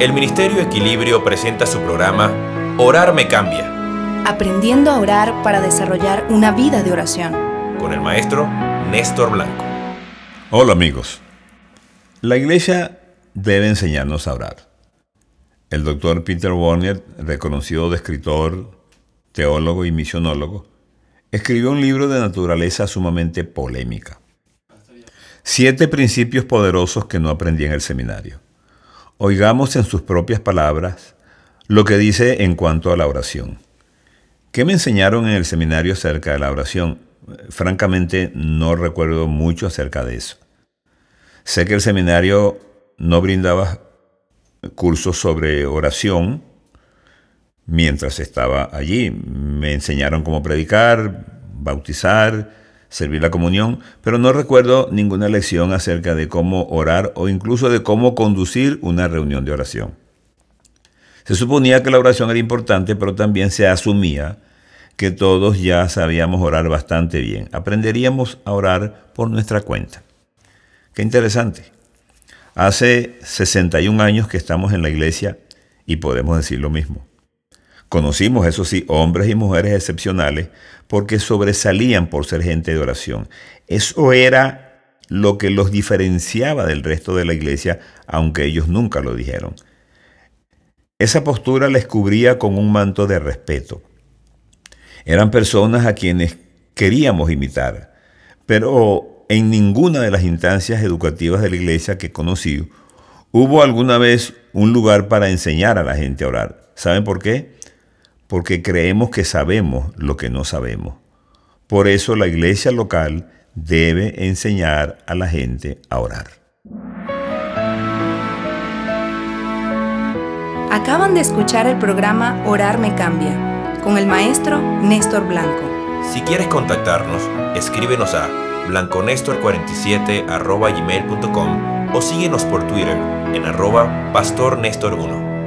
el Ministerio Equilibrio presenta su programa Orar me cambia. Aprendiendo a orar para desarrollar una vida de oración. Con el maestro Néstor Blanco. Hola amigos. La iglesia debe enseñarnos a orar. El doctor Peter Warner, reconocido escritor, teólogo y misionólogo, escribió un libro de naturaleza sumamente polémica. Siete principios poderosos que no aprendí en el seminario. Oigamos en sus propias palabras lo que dice en cuanto a la oración. ¿Qué me enseñaron en el seminario acerca de la oración? Francamente no recuerdo mucho acerca de eso. Sé que el seminario no brindaba cursos sobre oración mientras estaba allí. Me enseñaron cómo predicar, bautizar, servir la comunión, pero no recuerdo ninguna lección acerca de cómo orar o incluso de cómo conducir una reunión de oración. Se suponía que la oración era importante, pero también se asumía que todos ya sabíamos orar bastante bien. Aprenderíamos a orar por nuestra cuenta. Qué interesante. Hace 61 años que estamos en la iglesia y podemos decir lo mismo. Conocimos, eso sí, hombres y mujeres excepcionales porque sobresalían por ser gente de oración. Eso era lo que los diferenciaba del resto de la iglesia, aunque ellos nunca lo dijeron. Esa postura les cubría con un manto de respeto. Eran personas a quienes queríamos imitar, pero en ninguna de las instancias educativas de la iglesia que conocí hubo alguna vez un lugar para enseñar a la gente a orar. ¿Saben por qué? Porque creemos que sabemos lo que no sabemos. Por eso la iglesia local debe enseñar a la gente a orar. Acaban de escuchar el programa Orar me cambia con el maestro Néstor Blanco. Si quieres contactarnos, escríbenos a blanconestor47 gmail.com o síguenos por Twitter en arroba pastornestor1.